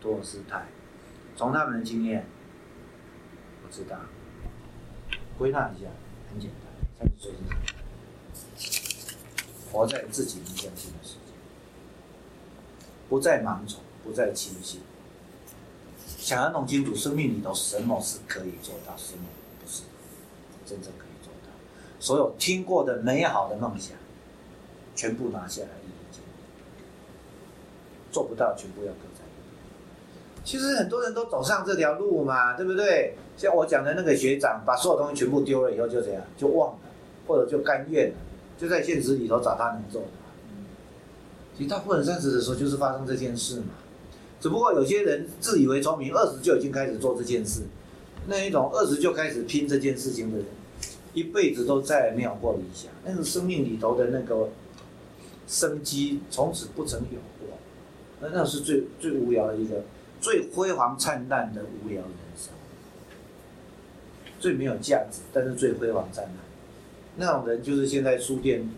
托尔斯泰，从他们的经验，我知道，归纳一下，很简单，三十岁是什么？活在自己理想性的世界，不再盲从，不再轻信，想要弄清楚生命里头什么是可以做到，什么不是真正可以做到。所有听过的美好的梦想，全部拿下来一一检做不到，全部要搁在一边。其实很多人都走上这条路嘛，对不对？像我讲的那个学长，把所有东西全部丢了以后，就怎样，就忘了，或者就甘愿了，就在现实里头找他能做的。嗯其实大部分三十的时候就是发生这件事嘛，只不过有些人自以为聪明，二十就已经开始做这件事，那一种二十就开始拼这件事情的人，一辈子都再也没有过理想，那个生命里头的那个生机从此不曾有过，那那是最最无聊的一个，最辉煌灿烂的无聊人生，最没有价值，但是最辉煌灿烂，那种人就是现在书店。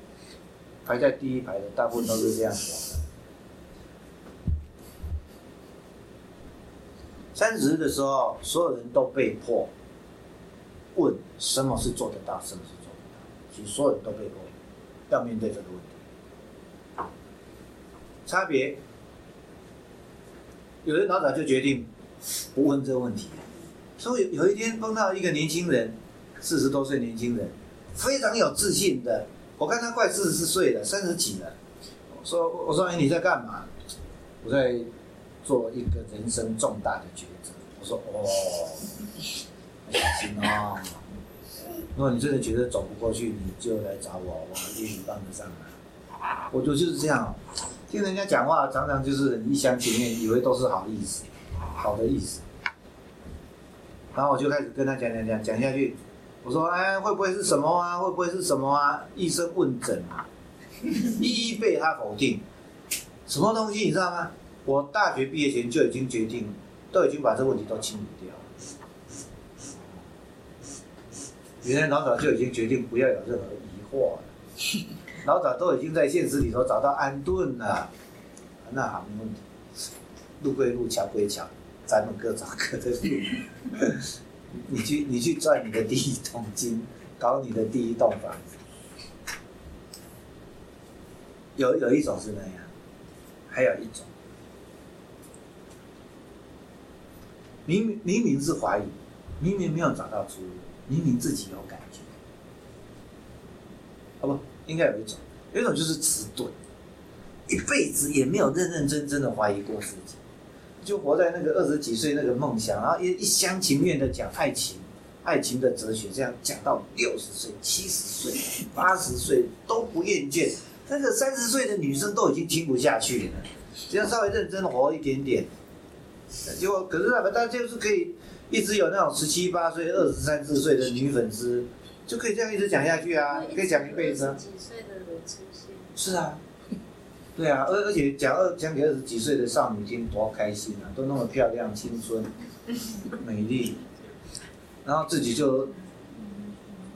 排在第一排的大部分都是这样子。三十的时候，所有人都被迫问什么是做得到，什么是做不到。其实所有人都被迫要面对这个问题。差别，有人老早就决定不问这个问题。所以有一天碰到一个年轻人，四十多岁年轻人，非常有自信的。我看他快四十岁了，三十几了。我说：“我说，哎，你在干嘛？”我在做一个人生重大的抉择。我说：“哦，小心哦。如果你真的觉得走不过去，你就来找我，我愿意帮得上忙。”我就就是这样，听人家讲话，常常就是一厢情愿，以为都是好意思，好的意思。然后我就开始跟他讲讲讲讲下去。我说：“哎，会不会是什么啊？会不会是什么啊？”医生问诊啊，一一被他否定。什么东西你知道吗？我大学毕业前就已经决定，都已经把这个问题都清理掉。原来老早就已经决定不要有任何疑惑了，老早都已经在现实里头找到安顿了。那好，没问题。路归路，桥归桥，咱们各找各的路。你去，你去赚你的第一桶金，搞你的第一栋房子。有有一种是那样，还有一种，明明明明是怀疑，明明没有找到出路，明明自己有感觉，应该有一种，有一种就是迟钝，一辈子也没有认认真真的怀疑过自己。就活在那个二十几岁那个梦想，然后一一厢情愿的讲爱情，爱情的哲学，这样讲到六十岁、七十岁、八十岁都不厌倦。那个三十岁的女生都已经听不下去了，只要稍微认真活一点点，结果可是那个，但就是可以一直有那种十七八岁、二十三四岁的女粉丝，就可以这样一直讲下去啊，可以讲一辈子。几岁的人出现？是啊。对啊，而而且讲二讲给二十几岁的少女听多开心啊，都那么漂亮、青春、美丽，然后自己就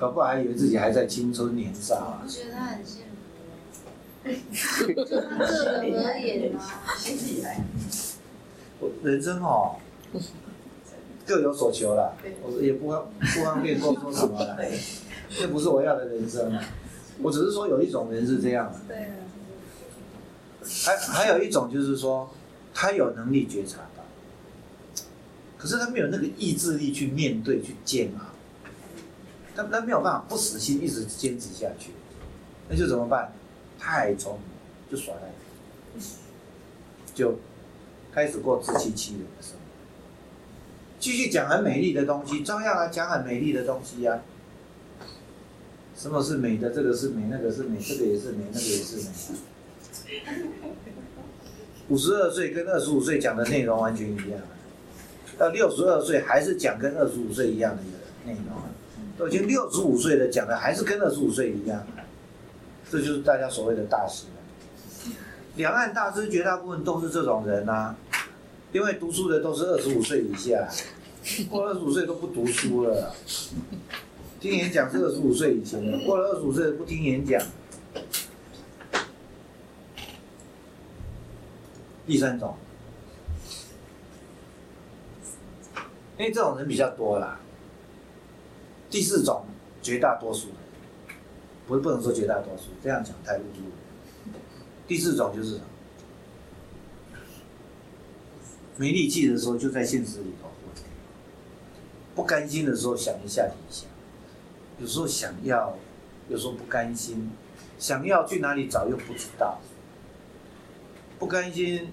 搞不好还以为自己还在青春年少啊。我觉得他很幸福。就他个人而言吗？我人生哦，各有所求啦，我也不方不方便多说什么了，这不是我要的人生啊。我只是说有一种人是这样的。对啊。还还有一种就是说，他有能力觉察到，可是他没有那个意志力去面对、去煎熬，他他没有办法不死心一直坚持下去，那就怎么办？太聪明，就耍赖，就开始过自欺欺人的生活，继续讲很美丽的东西，照样来讲很美丽的东西呀。什么是美的？这个是美，那个是美，这个也是美，那个也是美。五十二岁跟二十五岁讲的内容完全一样，到六十二岁还是讲跟二十五岁一样的一个内容，都已经六十五岁了，讲的还是跟二十五岁一样，这就是大家所谓的大师。两岸大师绝大部分都是这种人呐，因为读书的都是二十五岁以下，过二十五岁都不读书了，听演讲是二十五岁以前的，过了二十五岁不听演讲。第三种，因为这种人比较多啦。第四种，绝大多数人，不是不能说绝大多数，这样讲太侮辱。第四种就是没力气的时候就在现实里头混，不甘心的时候想一下理想，有时候想要，有时候不甘心，想要去哪里找又不知道，不甘心，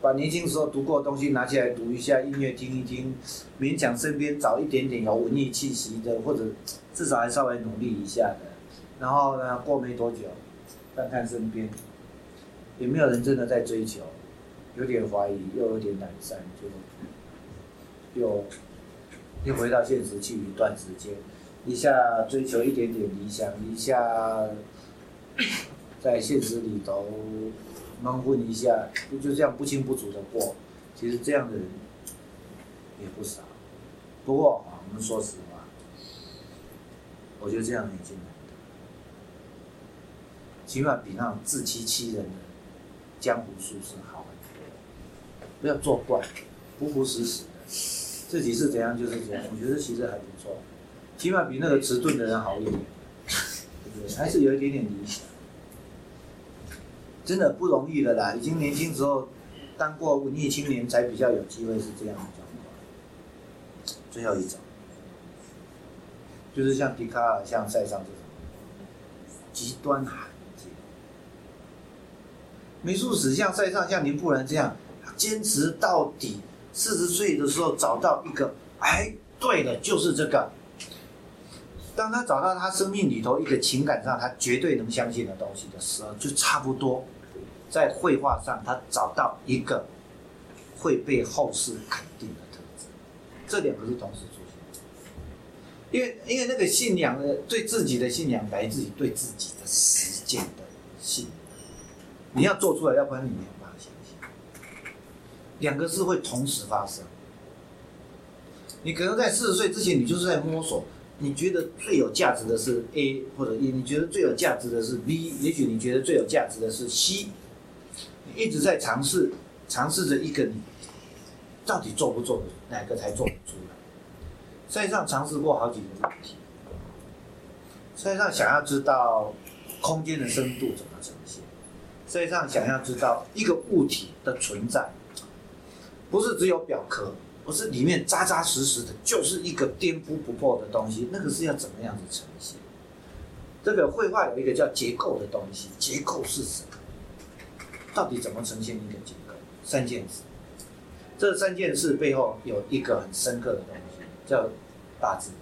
把年轻时候读过的东西拿起来读一下，音乐听一听，勉强身边找一点点有文艺气息的，或者至少还稍微努力一下的，然后呢，过没多久，看看身边，也没有人真的在追求。有点怀疑，又有点懒散，就又又回到现实去一段时间，一下追求一点点理想，一下在现实里头蒙混一下，就就这样不清不楚的过。其实这样的人也不少，不过啊，我们说实话，我觉得这样已经难，起码比那种自欺欺人的江湖术士好很多。不要作怪，服服死死的，自己是怎样就是怎样。我觉得其实还不错，起码比那个迟钝的人好一点，还是有一点点理想。真的不容易的啦，已经年轻时候当过文艺青年，才比较有机会是这样的状况。最后一种，就是像笛卡尔、像塞尚这种极端罕见。美术史像塞尚、像林布兰这样。坚持到底，四十岁的时候找到一个，哎，对了，就是这个。当他找到他生命里头一个情感上他绝对能相信的东西的时候，就差不多在绘画上他找到一个会被后世肯定的特质。这两个是同时出现，因为因为那个信仰呢，对自己的信仰来自于对自己的实践的信仰，你要做出来，要不然你没有办法相信。两个是会同时发生。你可能在四十岁之前，你就是在摸索，你觉得最有价值的是 A，或者你你觉得最有价值的是 B，也许你觉得最有价值的是 C，你一直在尝试，尝试着一个你到底做不做的，哪个才做得出来？实际上尝试过好几个问题，实际上想要知道空间的深度怎么呈现，实际上想要知道一个物体的存在。不是只有表壳，不是里面扎扎实实的，就是一个颠扑不破的东西。那个是要怎么样子呈现？这个绘画有一个叫结构的东西，结构是什么？到底怎么呈现一个结构？三件事，这三件事背后有一个很深刻的东西，叫大自然。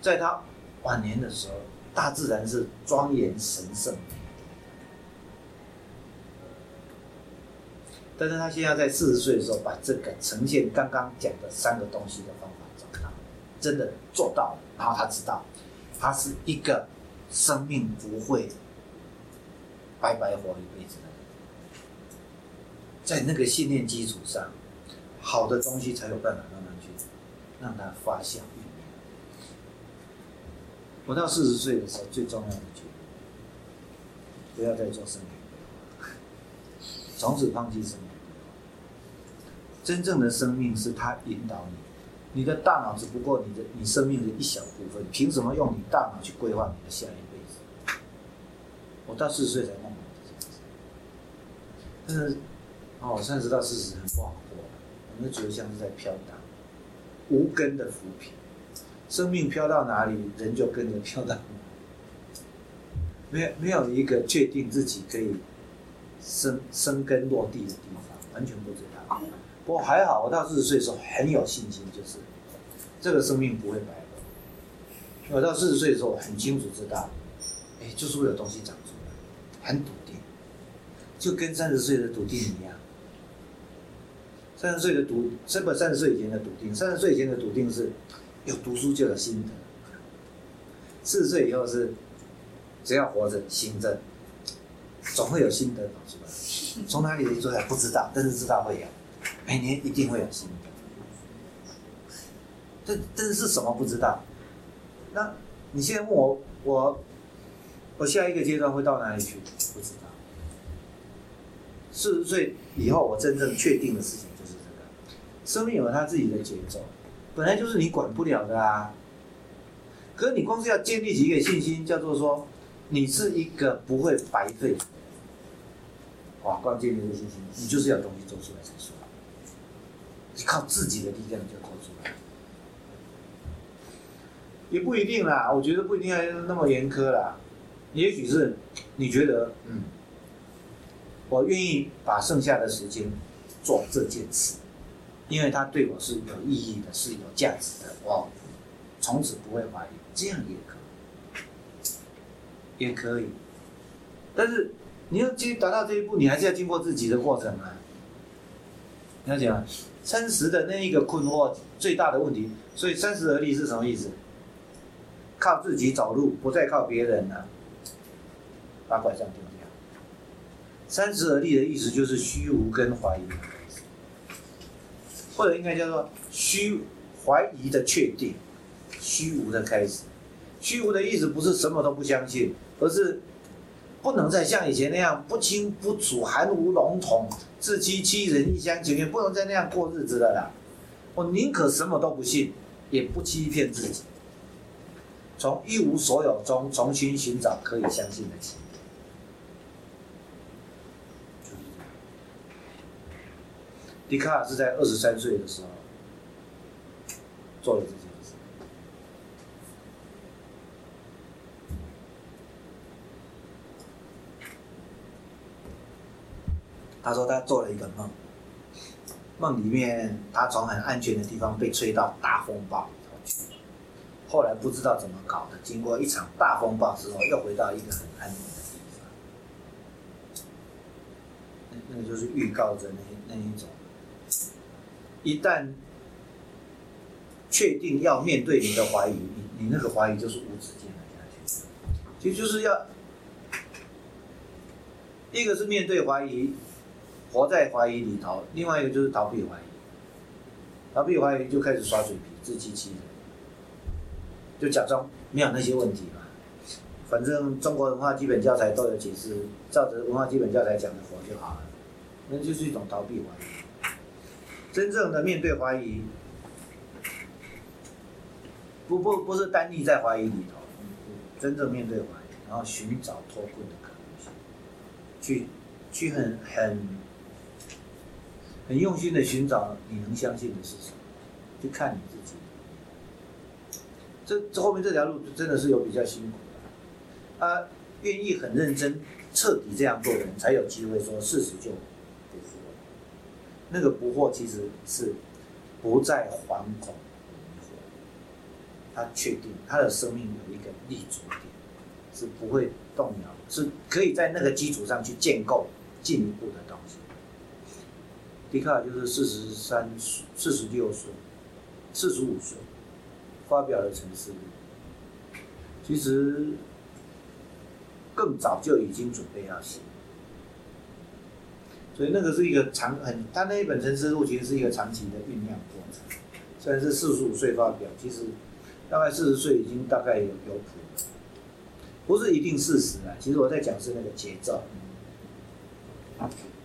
在他晚年的时候，大自然是庄严神圣的。但是他现在在四十岁的时候，把这个呈现刚刚讲的三个东西的方法找到，真的做到了。然后他知道，他是一个生命不会白白活一辈子的人，在那个信念基础上，好的东西才有办法慢慢去让它发酵酝酿。我到四十岁的时候，最重要的决定，不要再做生意，从此放弃生意。真正的生命是他引导你，你的大脑只不过你的你生命的一小部分，凭什么用你大脑去规划你的下一辈子？我到四十岁才弄懂这件事，但是哦，三十到四十很不好过，我们觉得像是在飘荡，无根的浮萍，生命飘到哪里，人就跟着飘到哪，没有没有一个确定自己可以生生根落地的地方，完全不知道。不过还好，我到四十岁的时候很有信心，就是这个生命不会白活。我到四十岁的时候很清楚知道，哎，就是会有东西长出来，很笃定，就跟三十岁的笃定一样。三十岁的笃，这不三十岁以前的笃定，三十岁以前的笃定是有读书就有心得，四十岁以后是只要活着心正，总会有心得跑出来，从哪里出来不知道，但是知道会有。每年一定会有新的，这但是什么不知道？那你现在问我，我我下一个阶段会到哪里去？不知道。四十岁以后，我真正确定的事情就是这个：生命有它自己的节奏，本来就是你管不了的啊。可是你光是要建立起一个信心，叫做说你是一个不会白费。哇，光建立这个信心，你就是要东西做出来才行。你靠自己的力量就做出来，也不一定啦。我觉得不一定要那么严苛啦。也许是你觉得，嗯，我愿意把剩下的时间做这件事，因为它对我是有意义的，是有价值的，我从此不会怀疑，这样也可以，也可以。但是你要去达到这一步，你还是要经过自己的过程啊。你要讲三十的那一个困惑，最大的问题，所以三十而立是什么意思？靠自己走路，不再靠别人了。把拐杖丢掉。三十而立的意思就是虚无跟怀疑，或者应该叫做虚怀疑的确定，虚无的开始。虚无的意思不是什么都不相信，而是不能再像以前那样不清不楚、含糊笼统、自欺欺人、一厢情愿，不能再那样过日子了啦。我宁可什么都不信，也不欺骗自己，从一无所有中重新寻找可以相信的起。笛卡尔是在二十三岁的时候做了这件事。他说他做了一个梦，梦里面他从很安全的地方被吹到大风暴里头去，后来不知道怎么搞的，经过一场大风暴之后，又回到一个很安全的地方。那那个就是预告着那那一种。一旦确定要面对你的怀疑，你你那个怀疑就是无止境的下去。其实就是要，一个是面对怀疑，活在怀疑里头；，另外一个就是逃避怀疑。逃避怀疑就开始耍嘴皮、自欺欺人，就假装没有那些问题嘛。反正中国文化基本教材都有解释，照着文化基本教材讲的活就好了。那就是一种逃避怀疑。真正的面对怀疑，不不不是单立在怀疑里头，真正面对怀疑，然后寻找脱困的可能性，去去很很很用心的寻找你能相信的是什么，去看你自己。这这后面这条路真的是有比较辛苦的，啊，愿意很认真、彻底这样做的人，才有机会说事实就不。那个不惑其实是不再惶恐迷惑，他确定他的生命有一个立足点，是不会动摇，是可以在那个基础上去建构进一步的东西。笛卡尔就是四十三、四十六岁、四十五岁发表了《沉思录》，其实更早就已经准备要写。所以那个是一个长很，他那一本《沉思录》其实是一个长期的酝酿过程。虽然是四十五岁发表，其实大概四十岁已经大概有有谱了，不是一定事实啊。其实我在讲是那个节奏。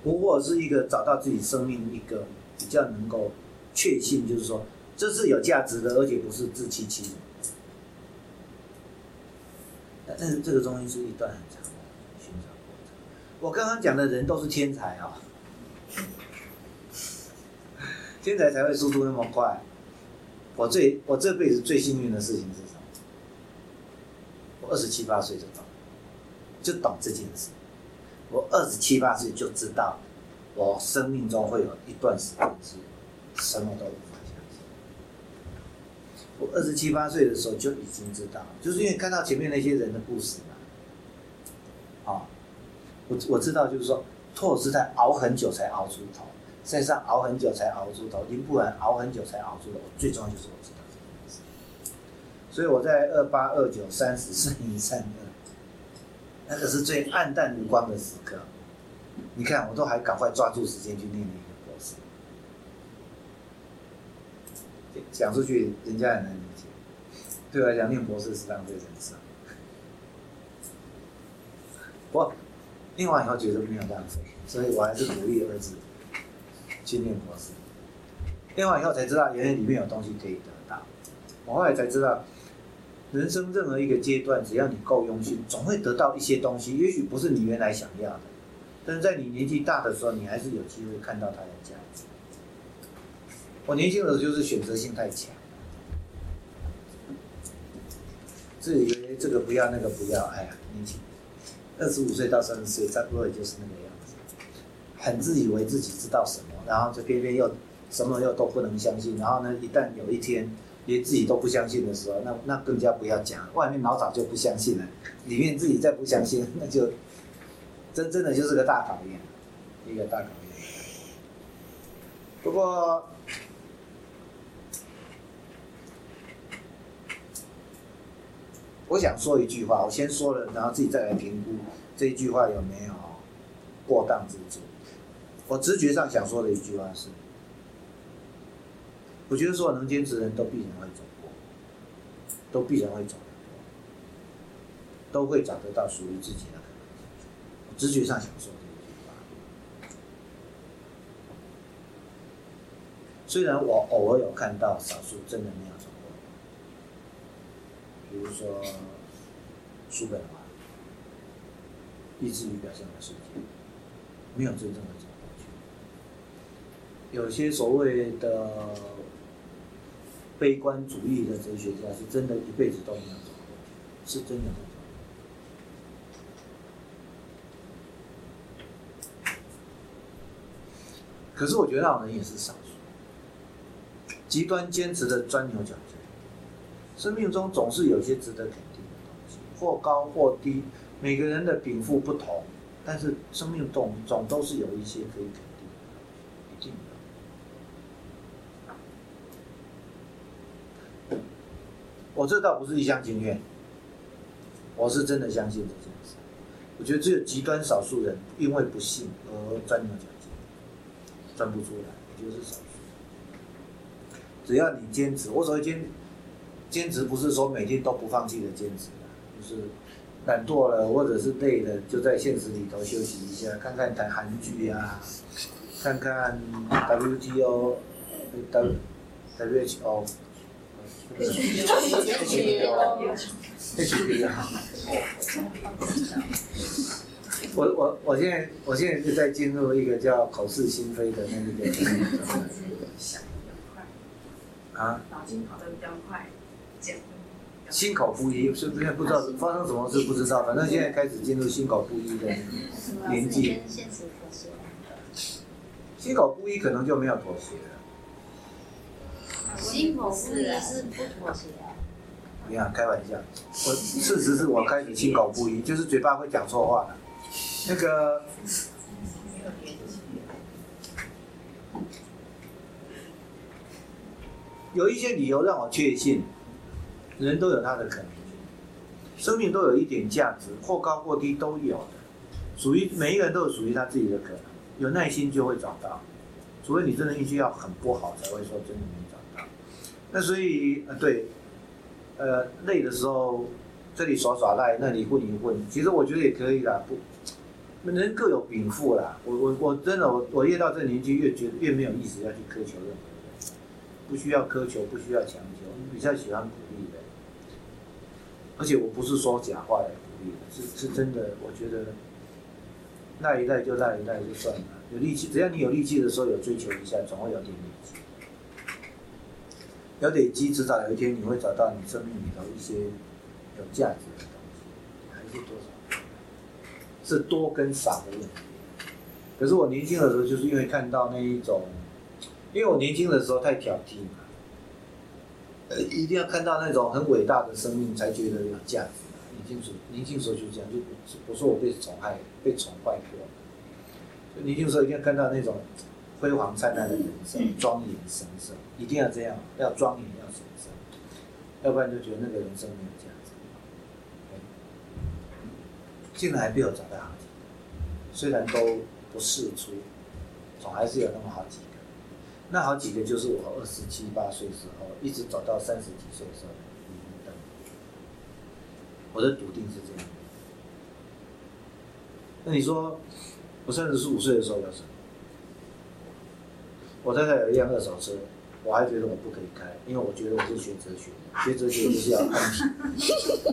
不过是一个找到自己生命一个比较能够确信，就是说这是有价值的，而且不是自欺欺人。但是这个东西是一段很长的寻找过程。我刚刚讲的人都是天才啊。天才才会速度那么快。我最我这辈子最幸运的事情是什么？我二十七八岁就懂，就懂这件事。我二十七八岁就知道，我生命中会有一段时间是什么都无法相信。我二十七八岁的时候就已经知道，就是因为看到前面那些人的故事嘛。啊，我我知道，就是说托尔斯泰熬很久才熬出头。在上熬很久才熬出头，林布兰熬很久才熬出头。最重要就是我知道这件事，所以我在二八、二九、三十、三一、三二，那个是最暗淡无光的时刻。你看，我都还赶快抓住时间去念那个博士，讲出去人家也能理解。对我来讲，念博士是浪费人生。我念完以后觉得没有浪费，所以我还是鼓励儿子。去念博士，念完以后才知道，原来里面有东西可以得到。我后来才知道，人生任何一个阶段，只要你够用心，总会得到一些东西。也许不是你原来想要的，但是在你年纪大的时候，你还是有机会看到它的价值。我年轻的时候就是选择性太强，自以为这个不要那个不要，哎呀，年轻，二十五岁到三十岁，差不多也就是那个样子，很自以为自己知道什么，然后就偏偏又什么又都不能相信，然后呢，一旦有一天连自己都不相信的时候，那那更加不要讲，外面老早就不相信了，里面自己再不相信，那就真真的就是个大考验，一个大考验。不过。我想说一句话，我先说了，然后自己再来评估这一句话有没有过当之处。我直觉上想说的一句话是：我觉得所有能坚持的人都必然会走。过，都必然会走。得过，都会找得到属于自己的可能。我直觉上想说这一句话。虽然我偶尔有看到少数真的没有走。过。比如说，书本化，意志于表现的世界，没有真正的走。过去。有些所谓的悲观主义的哲学家，是真的一辈子都没有走过，是真的可是我觉得那种人也是少数，极端坚持的钻牛角尖。生命中总是有些值得肯定的东西，或高或低，每个人的禀赋不同，但是生命总总都是有一些可以肯定的，一定的。我这倒不是一厢情愿，我是真的相信这件事。我觉得只有极端少数人因为不信而钻牛角尖，钻不出来，我觉得是少数。只要你坚持，我所谓坚。坚持不是说每天都不放弃的坚持，就是懒惰了或者是累了，就在现实里头休息一下，看看台韩剧啊，看看 WTO、W、WHO、我我我现在我现在就在进入一个叫口是心非的那个。啊。脑筋跑得比较快。心口不一，是不是不知道发生什么事？不知道，反正现在开始进入心口不一的年纪。心口不一可能就没有妥协了。心口不一是不妥协。你看，开玩笑，我事实是我开始心口不一，就是嘴巴会讲错话。那个有一些理由让我确信。人都有他的可能性，生命都有一点价值，或高或低都有的，属于每一个人都有属于他自己的可能，有耐心就会找到，除非你真的运气要很不好，才会说真的没找到。那所以呃对，呃累的时候这里耍耍赖，那里混一混，其实我觉得也可以啦，不，人各有禀赋啦。我我我真的我我越到这年纪越觉得越没有意思要去苛求任何人，不需要苛求，不需要强求，比较喜欢鼓励的。而且我不是说假话来鼓励的，是是真的。我觉得那一代就那一代就算了，有力气，只要你有力气的时候有追求一下，总会有点力气。有累积，迟早有一天你会找到你生命里头一些有价值的东西，还是多少？是多跟少的问题。可是我年轻的时候，就是因为看到那一种，因为我年轻的时候太挑剔嘛。一定要看到那种很伟大的生命，才觉得有价值。年轻时，年轻时候就这样，就不说我被宠爱、被宠坏过。年轻时候一定要看到那种辉煌灿烂的人生，庄严神圣，一定要这样，要庄严，要神圣，要不然就觉得那个人生没有价值。现在还没有找到好几个，虽然都不试出，总还是有那么好几个。那好几个就是我二十七八岁时候，一直走到三十几岁的时候，等。我的笃定是这样。那你说，我三十五岁的时候有什么？我太太有一辆二手车，我还觉得我不可以开，因为我觉得我是学哲学的，学哲学就是要看题。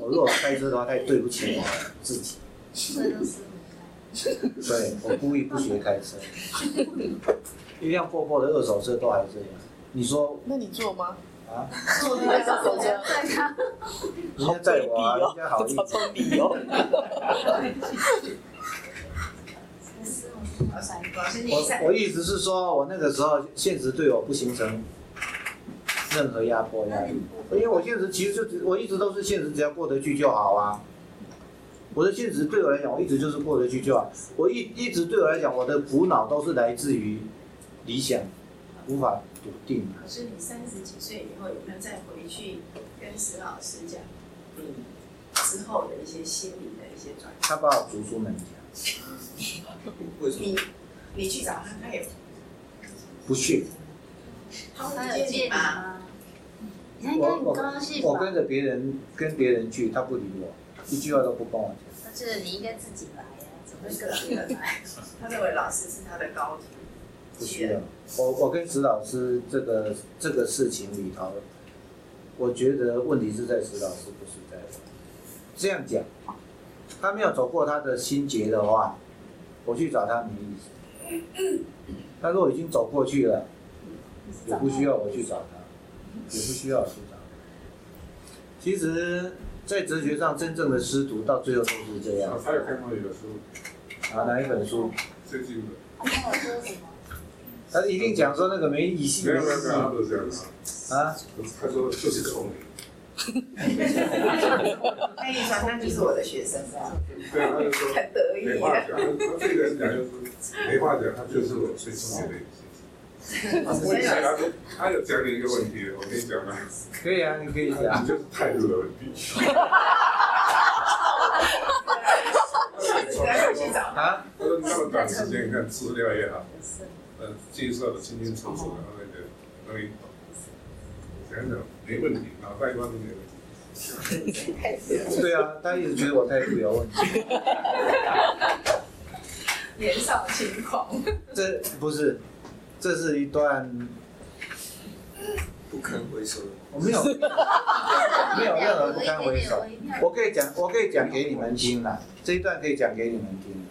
我如果开车的话，太对不起我自己，这都是对我故意不学开车。一辆破破的二手车都还这样，你说那你坐吗？啊？做的时候在看，人家载我啊，人家好意找思。我我意思是说，我那个时候现实对我不形成任何压迫压力，因为我现实其实就只我一直都是现实，只要过得去就好啊。我的现实对我来讲，我一直就是过得去就好。我一一直对我来讲，我的苦恼都是来自于理想无法笃定。可是你三十几岁以后，有没有再回去跟石老师讲你之后的一些心理的一些转变？他把我逐出门家，为什么？你你去找他，他也不去。他他会接你有见你吗？吗？你应该很高兴吧？我跟着别人跟别人去，他不理我，一句话都不跟我讲。但是你应该自己来呀，怎么那会个跟别人来？他认为老师是他的高徒，不需要。我我跟石老师这个这个事情里头，我觉得问题是在石老师，不是在我。这样讲，他没有走过他的心结的话，我去找他没意思。他说我已经走过去了，也不需要我去找他，也不需要我去找他。其实，在哲学上，真正的师徒到最后都是这样。他有看过你的书，啊，哪一本书？最近的，他跟我说什么？他一定讲说那个没意义没有的没有没有，他都是这样的。啊。他说就是聪明，那一传他就是我的学生啊，对啊，他就说 很得意啊。没话讲，他这个人讲就是没话讲，他就是我最重要的一个学生。我以前他说他有讲你一个问题，我跟你讲吗，可以啊，你可以讲你。就是态度的问题。啊，他说你那么短时间，你看资料也好，呃，介绍的清清楚楚，然后那个容易讲讲没问题，脑袋瓜都没问题。对啊，他一直觉得我态度有问题。年少轻狂，这不是，这是一段不堪回首的我没有 没有任何不堪回首。我可以讲，我可以讲给你们听啦，这一段可以讲给你们听。